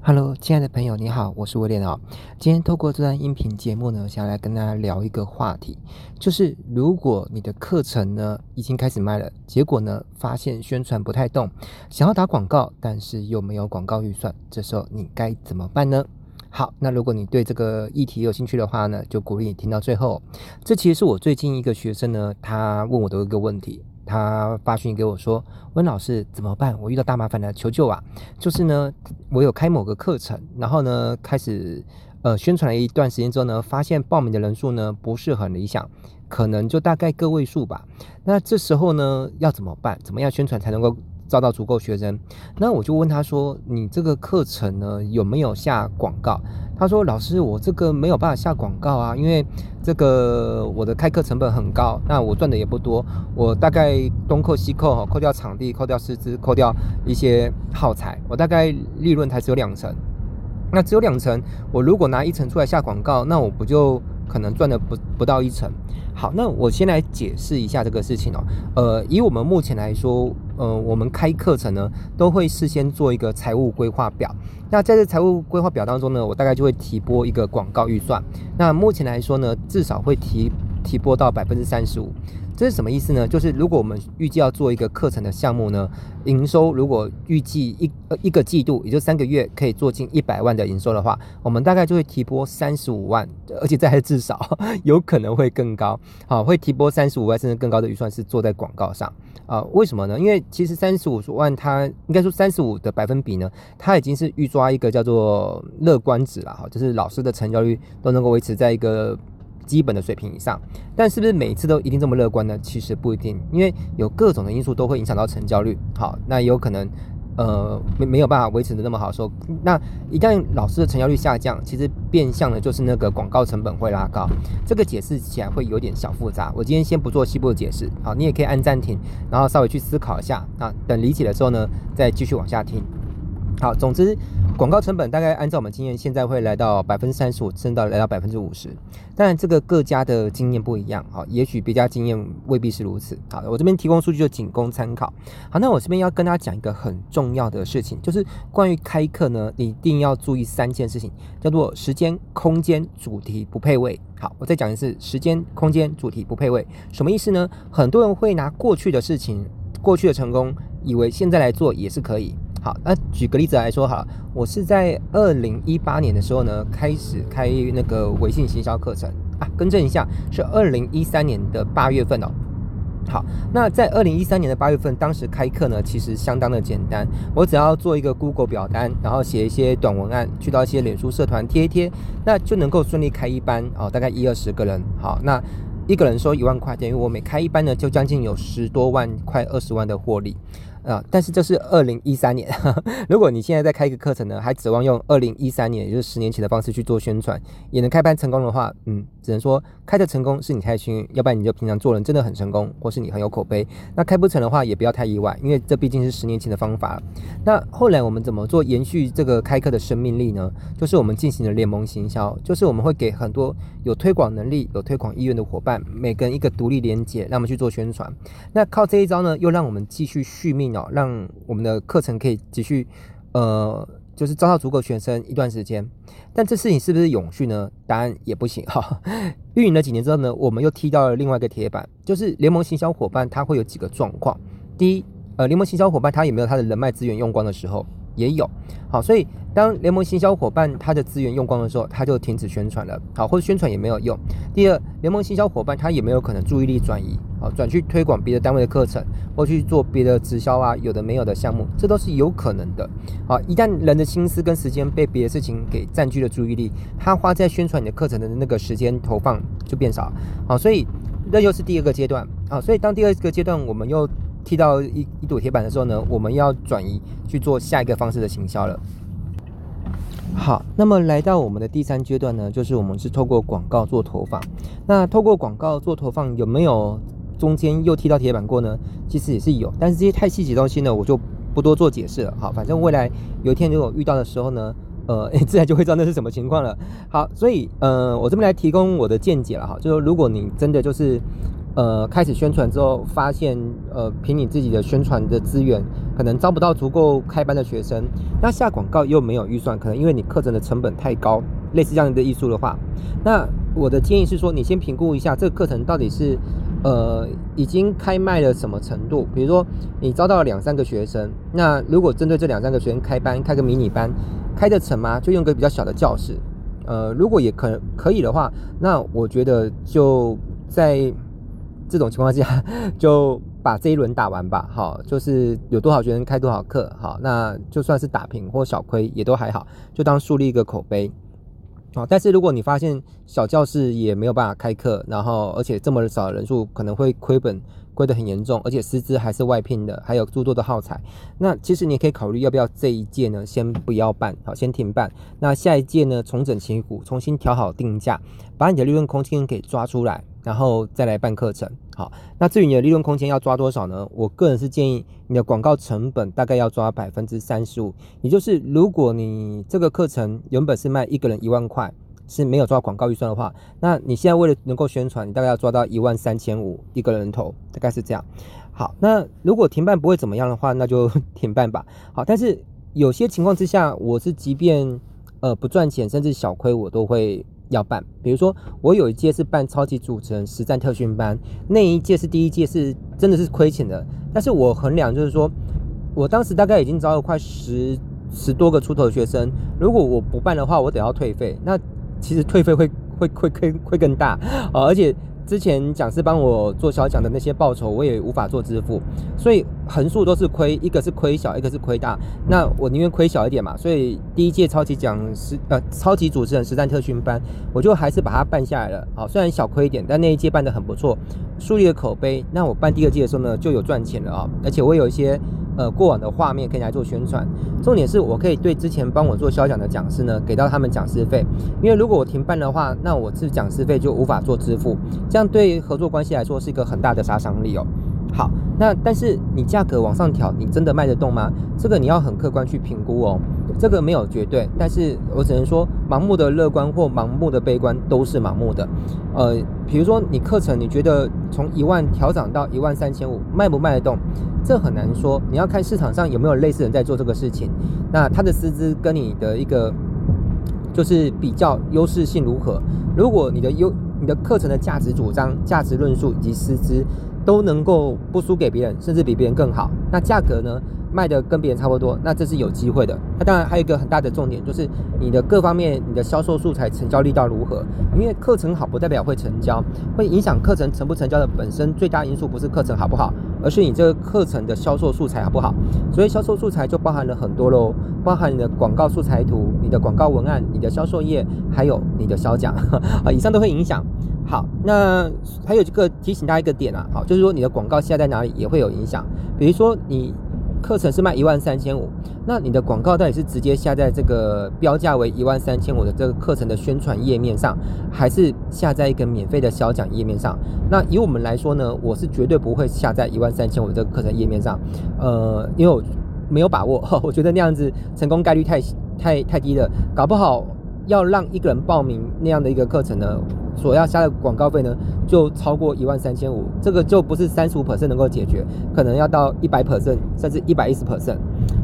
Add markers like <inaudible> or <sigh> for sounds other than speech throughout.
Hello，亲爱的朋友，你好，我是威廉哦。今天透过这段音频节目呢，想要来跟大家聊一个话题，就是如果你的课程呢已经开始卖了，结果呢发现宣传不太动，想要打广告，但是又没有广告预算，这时候你该怎么办呢？好，那如果你对这个议题有兴趣的话呢，就鼓励你听到最后。这其实是我最近一个学生呢，他问我的一个问题。他发讯给我说：“温老师怎么办？我遇到大麻烦了，求救啊！就是呢，我有开某个课程，然后呢，开始呃宣传了一段时间之后呢，发现报名的人数呢不是很理想，可能就大概个位数吧。那这时候呢，要怎么办？怎么样宣传才能够？”招到足够学生，那我就问他说：“你这个课程呢有没有下广告？”他说：“老师，我这个没有办法下广告啊，因为这个我的开课成本很高，那我赚的也不多，我大概东扣西扣，扣掉场地，扣掉师资，扣掉一些耗材，我大概利润才只有两成。那只有两成，我如果拿一成出来下广告，那我不就？”可能赚的不不到一成。好，那我先来解释一下这个事情哦。呃，以我们目前来说，呃，我们开课程呢，都会事先做一个财务规划表。那在这财务规划表当中呢，我大概就会提拨一个广告预算。那目前来说呢，至少会提提拨到百分之三十五。这是什么意思呢？就是如果我们预计要做一个课程的项目呢，营收如果预计一呃一个季度，也就三个月可以做进一百万的营收的话，我们大概就会提拨三十五万，而且这还至少 <laughs> 有可能会更高，好，会提拨三十五万甚至更高的预算是做在广告上啊？为什么呢？因为其实三十五万它应该说三十五的百分比呢，它已经是预抓一个叫做乐观值了哈，就是老师的成交率都能够维持在一个。基本的水平以上，但是不是每次都一定这么乐观呢？其实不一定，因为有各种的因素都会影响到成交率。好，那有可能，呃，没没有办法维持的那么好。说，那一旦老师的成交率下降，其实变相的就是那个广告成本会拉高。这个解释起来会有点小复杂。我今天先不做细部的解释。好，你也可以按暂停，然后稍微去思考一下。啊，等理解的时候呢，再继续往下听。好，总之。广告成本大概按照我们经验，现在会来到百分之三十五，甚至到来到百分之五十。当然，这个各家的经验不一样，好，也许别家经验未必是如此。好，我这边提供数据就仅供参考。好，那我这边要跟大家讲一个很重要的事情，就是关于开课呢，你一定要注意三件事情，叫做时间、空间、主题不配位。好，我再讲一次，时间、空间、主题不配位，什么意思呢？很多人会拿过去的事情、过去的成功，以为现在来做也是可以。好，那举个例子来说，好，我是在二零一八年的时候呢，开始开那个微信行销课程啊，更正一下，是二零一三年的八月份哦。好，那在二零一三年的八月份，当时开课呢，其实相当的简单，我只要做一个 Google 表单，然后写一些短文案，去到一些脸书社团贴一贴，那就能够顺利开一班哦，大概一二十个人。好，那一个人收一万块，钱，因为我每开一班呢，就将近有十多万，快二十万的获利。啊！但是这是二零一三年，<laughs> 如果你现在在开一个课程呢，还指望用二零一三年，也就是十年前的方式去做宣传，也能开班成功的话，嗯，只能说开的成功是你太幸运，要不然你就平常做人真的很成功，或是你很有口碑。那开不成的话，也不要太意外，因为这毕竟是十年前的方法。那后来我们怎么做延续这个开课的生命力呢？就是我们进行了联盟行销，就是我们会给很多有推广能力、有推广意愿的伙伴，每个人一个独立连接，让我们去做宣传。那靠这一招呢，又让我们继续续命。让我们的课程可以继续，呃，就是招到足够学生一段时间，但这事情是不是永续呢？答案也不行哈。<laughs> 运营了几年之后呢，我们又踢到了另外一个铁板，就是联盟行销伙伴他会有几个状况。第一，呃，联盟行销伙伴他有没有他的人脉资源用光的时候？也有。好，所以当联盟行销伙伴他的资源用光的时候，他就停止宣传了，好，或者宣传也没有用。第二，联盟行销伙伴他也没有可能注意力转移，好，转去推广别的单位的课程，或去做别的直销啊，有的没有的项目，这都是有可能的。好，一旦人的心思跟时间被别的事情给占据了注意力，他花在宣传你的课程的那个时间投放就变少。好，所以这又是第二个阶段。好，所以当第二个阶段我们又踢到一一堵铁板的时候呢，我们要转移去做下一个方式的行销了。好，那么来到我们的第三阶段呢，就是我们是透过广告做投放。那透过广告做投放，有没有中间又踢到铁板过呢？其实也是有，但是这些太细节东西呢，我就不多做解释了。好，反正未来有一天如果遇到的时候呢，呃，自然就会知道那是什么情况了。好，所以呃，我这边来提供我的见解了哈，就是如果你真的就是。呃，开始宣传之后，发现呃，凭你自己的宣传的资源，可能招不到足够开班的学生，那下广告又没有预算，可能因为你课程的成本太高，类似这样的艺术的话，那我的建议是说，你先评估一下这个课程到底是呃已经开卖了什么程度，比如说你招到了两三个学生，那如果针对这两三个学生开班，开个迷你班，开得成吗？就用个比较小的教室，呃，如果也可可以的话，那我觉得就在。这种情况下，<laughs> 就把这一轮打完吧。好，就是有多少学生开多少课，好，那就算是打平或小亏也都还好，就当树立一个口碑。好，但是如果你发现小教室也没有办法开课，然后而且这么少的人数，可能会亏本。亏得很严重，而且师资还是外聘的，还有诸多的耗材。那其实你也可以考虑要不要这一届呢，先不要办，好，先停办。那下一届呢，重整旗鼓，重新调好定价，把你的利润空间给抓出来，然后再来办课程。好，那至于你的利润空间要抓多少呢？我个人是建议你的广告成本大概要抓百分之三十五，也就是如果你这个课程原本是卖一个人一万块。是没有抓广告预算的话，那你现在为了能够宣传，你大概要抓到一万三千五一个人头，大概是这样。好，那如果停办不会怎么样的话，那就停办吧。好，但是有些情况之下，我是即便呃不赚钱，甚至小亏，我都会要办。比如说，我有一届是办超级主持人实战特训班，那一届是第一届是真的是亏钱的，但是我衡量就是说，我当时大概已经招了快十十多个出头的学生，如果我不办的话，我得要退费。那其实退费会会会亏会更大啊，而且之前讲师帮我做小奖的那些报酬，我也无法做支付，所以横竖都是亏，一个是亏小，一个是亏大。那我宁愿亏小一点嘛，所以第一届超级讲师呃超级主持人实战特训班，我就还是把它办下来了。好，虽然小亏一点，但那一届办得很不错，树立了口碑。那我办第二届的时候呢，就有赚钱了啊，而且我有一些。呃，过往的画面可以来做宣传，重点是我可以对之前帮我做销讲的讲师呢，给到他们讲师费，因为如果我停办的话，那我这讲师费就无法做支付，这样对合作关系来说是一个很大的杀伤力哦。好，那但是你价格往上调，你真的卖得动吗？这个你要很客观去评估哦。这个没有绝对，但是我只能说，盲目的乐观或盲目的悲观都是盲目的。呃，比如说你课程，你觉得从一万调涨到一万三千五，卖不卖得动？这很难说。你要看市场上有没有类似人在做这个事情，那他的师资跟你的一个就是比较优势性如何？如果你的优，你的课程的价值主张、价值论述以及师资。都能够不输给别人，甚至比别人更好。那价格呢，卖的跟别人差不多，那这是有机会的。那当然还有一个很大的重点，就是你的各方面，你的销售素材成交力道如何？因为课程好不代表会成交，会影响课程成不成交的本身最大因素不是课程好不好，而是你这个课程的销售素材好不好。所以销售素材就包含了很多喽，包含你的广告素材图、你的广告文案、你的销售页，还有你的销奖 <laughs> 啊，以上都会影响。好，那还有这个提醒大家一个点啊，好，就是说你的广告现在在哪里也会有影响。比如说你课程是卖一万三千五，那你的广告到底是直接下在这个标价为一万三千五的这个课程的宣传页面上，还是下在一个免费的小奖页面上？那以我们来说呢，我是绝对不会下在一万三千五这个课程页面上，呃，因为我没有把握，<laughs> 我觉得那样子成功概率太太太低了，搞不好要让一个人报名那样的一个课程呢。所要下的广告费呢，就超过一万三千五，这个就不是三十五 percent 能够解决，可能要到一百 percent，甚至一百一十 percent。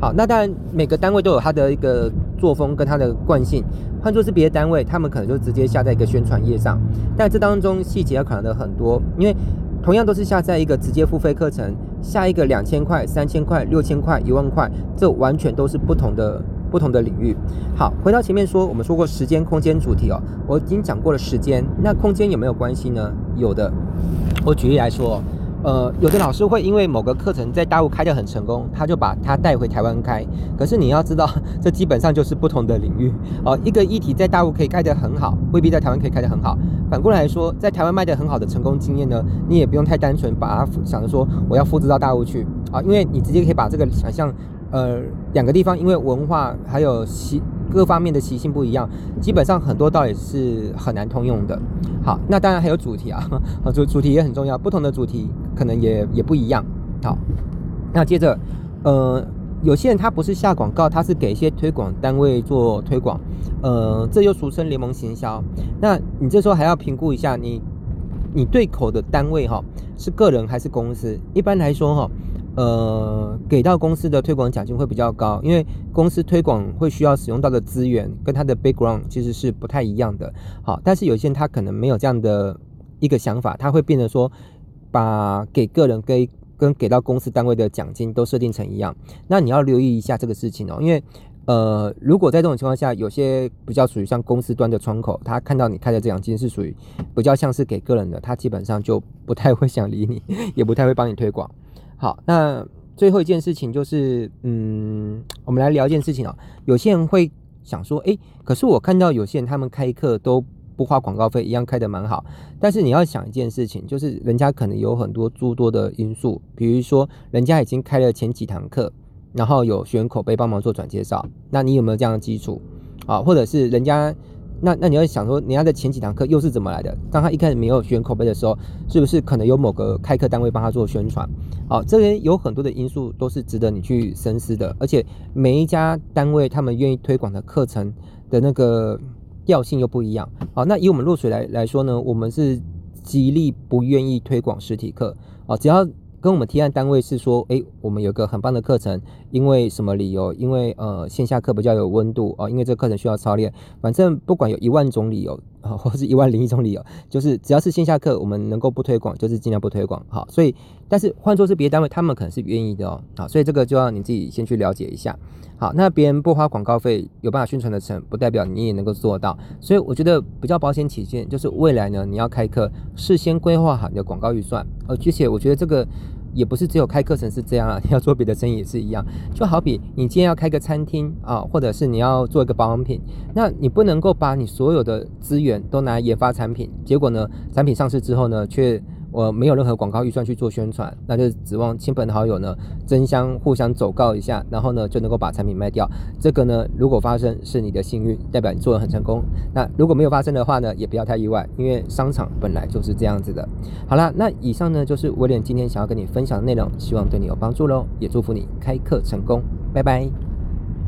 好，那当然每个单位都有它的一个作风跟它的惯性，换作是别的单位，他们可能就直接下在一个宣传页上，但这当中细节要考量的很多，因为同样都是下载一个直接付费课程，下一个两千块、三千块、六千块、一万块，这完全都是不同的。不同的领域，好，回到前面说，我们说过时间、空间主题哦，我已经讲过了时间，那空间有没有关系呢？有的，我举例来说，呃，有的老师会因为某个课程在大陆开得很成功，他就把它带回台湾开，可是你要知道，<laughs> 这基本上就是不同的领域哦。一个议题在大陆可以开得很好，未必在台湾可以开得很好。反过来说，在台湾卖得很好的成功经验呢，你也不用太单纯把它想着说我要复制到大陆去啊，因为你直接可以把这个想象。呃，两个地方因为文化还有习各方面的习性不一样，基本上很多道理是很难通用的。好，那当然还有主题啊，<laughs> 主主题也很重要，不同的主题可能也也不一样。好，那接着，呃，有些人他不是下广告，他是给一些推广单位做推广，呃，这又俗称联盟行销。那你这时候还要评估一下你你对口的单位哈是个人还是公司？一般来说哈，呃，给到公司的推广奖金会比较高，因为公司推广会需要使用到的资源跟他的 background 其实是不太一样的。好，但是有些人他可能没有这样的一个想法，他会变得说把给个人跟跟给到公司单位的奖金都设定成一样。那你要留意一下这个事情哦，因为。呃，如果在这种情况下，有些比较属于像公司端的窗口，他看到你开的这奖金是属于比较像是给个人的，他基本上就不太会想理你，<laughs> 也不太会帮你推广。好，那最后一件事情就是，嗯，我们来聊一件事情哦。有些人会想说，诶，可是我看到有些人他们开课都不花广告费，一样开得蛮好。但是你要想一件事情，就是人家可能有很多诸多的因素，比如说人家已经开了前几堂课。然后有学员口碑帮忙做转介绍，那你有没有这样的基础啊？或者是人家，那那你要想说，人家的前几堂课又是怎么来的？当他一开始没有选口碑的时候，是不是可能有某个开课单位帮他做宣传？好，这边有很多的因素都是值得你去深思的，而且每一家单位他们愿意推广的课程的那个调性又不一样。好，那以我们落水来来说呢，我们是极力不愿意推广实体课啊，只要。跟我们提案单位是说，哎，我们有个很棒的课程，因为什么理由？因为呃线下课比较有温度哦，因为这个课程需要操练。反正不管有一万种理由啊，<laughs> 或是一万零一种理由，就是只要是线下课，我们能够不推广，就是尽量不推广。好，所以但是换作是别的单位，他们可能是愿意的哦。好，所以这个就要你自己先去了解一下。好，那别人不花广告费有办法宣传的成，不代表你也能够做到。所以我觉得比较保险起见，就是未来呢，你要开课，事先规划好你的广告预算。而且我觉得这个。也不是只有开课程是这样啊，你 <laughs> 要做别的生意也是一样。就好比你今天要开个餐厅啊，或者是你要做一个保养品，那你不能够把你所有的资源都拿来研发产品，结果呢，产品上市之后呢，却。我没有任何广告预算去做宣传，那就指望亲朋好友呢争相互相走告一下，然后呢就能够把产品卖掉。这个呢，如果发生是你的幸运，代表你做得很成功。那如果没有发生的话呢，也不要太意外，因为商场本来就是这样子的。好啦，那以上呢就是威廉今天想要跟你分享的内容，希望对你有帮助喽，也祝福你开课成功，拜拜。